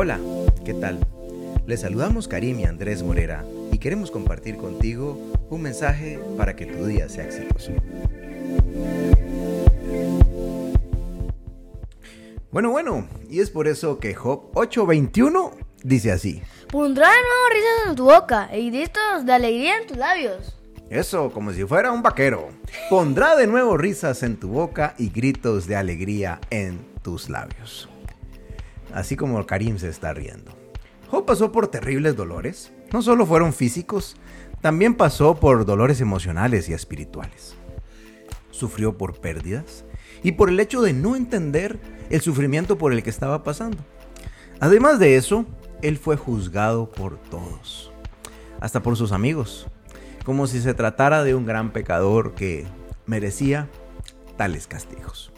Hola, ¿qué tal? Les saludamos Karim y Andrés Morera y queremos compartir contigo un mensaje para que tu día sea exitoso. Bueno, bueno, y es por eso que Job 8:21 dice así. Pondrá de nuevo risas en tu boca y gritos de alegría en tus labios. Eso, como si fuera un vaquero. Pondrá de nuevo risas en tu boca y gritos de alegría en tus labios. Así como Karim se está riendo. Job pasó por terribles dolores. No solo fueron físicos, también pasó por dolores emocionales y espirituales. Sufrió por pérdidas y por el hecho de no entender el sufrimiento por el que estaba pasando. Además de eso, él fue juzgado por todos, hasta por sus amigos, como si se tratara de un gran pecador que merecía tales castigos.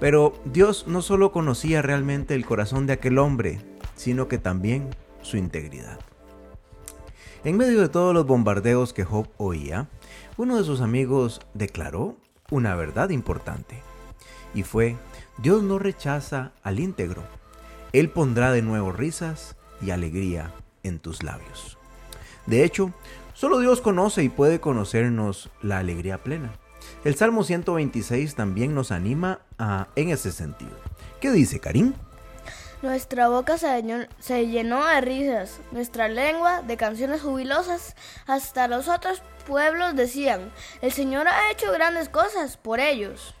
Pero Dios no solo conocía realmente el corazón de aquel hombre, sino que también su integridad. En medio de todos los bombardeos que Job oía, uno de sus amigos declaró una verdad importante, y fue, Dios no rechaza al íntegro, Él pondrá de nuevo risas y alegría en tus labios. De hecho, solo Dios conoce y puede conocernos la alegría plena. El Salmo 126 también nos anima a, en ese sentido. ¿Qué dice Karim? Nuestra boca se llenó, se llenó de risas, nuestra lengua de canciones jubilosas. Hasta los otros pueblos decían, el Señor ha hecho grandes cosas por ellos.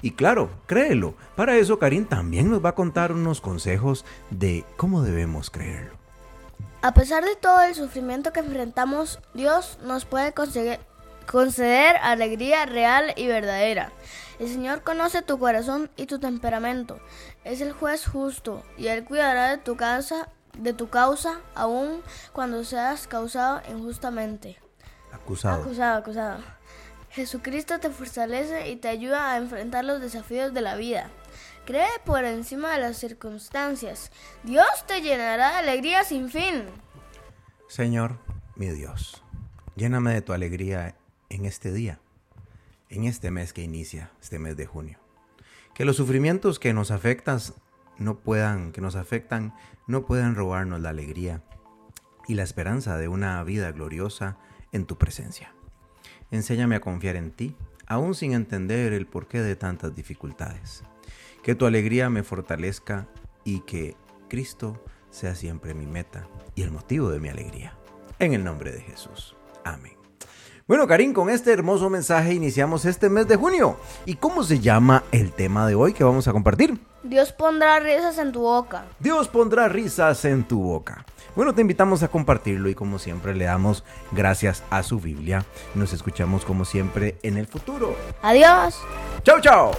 Y claro, créelo, para eso Karim también nos va a contar unos consejos de cómo debemos creerlo. A pesar de todo el sufrimiento que enfrentamos, Dios nos puede conseguir, conceder alegría real y verdadera. El Señor conoce tu corazón y tu temperamento. Es el juez justo y Él cuidará de tu causa, de tu causa, aun cuando seas causado injustamente. Acusado. Acusado, acusado. Jesucristo te fortalece y te ayuda a enfrentar los desafíos de la vida. Cree por encima de las circunstancias. Dios te llenará de alegría sin fin. Señor, mi Dios, lléname de tu alegría en este día, en este mes que inicia, este mes de junio. Que los sufrimientos que nos afectan no puedan, que nos afectan, no puedan robarnos la alegría y la esperanza de una vida gloriosa en tu presencia. Enséñame a confiar en ti, aún sin entender el porqué de tantas dificultades. Que tu alegría me fortalezca y que Cristo sea siempre mi meta y el motivo de mi alegría. En el nombre de Jesús. Amén. Bueno, Karim, con este hermoso mensaje iniciamos este mes de junio. ¿Y cómo se llama el tema de hoy que vamos a compartir? Dios pondrá risas en tu boca. Dios pondrá risas en tu boca. Bueno, te invitamos a compartirlo y como siempre le damos gracias a su Biblia. Nos escuchamos como siempre en el futuro. Adiós. Chao, chao.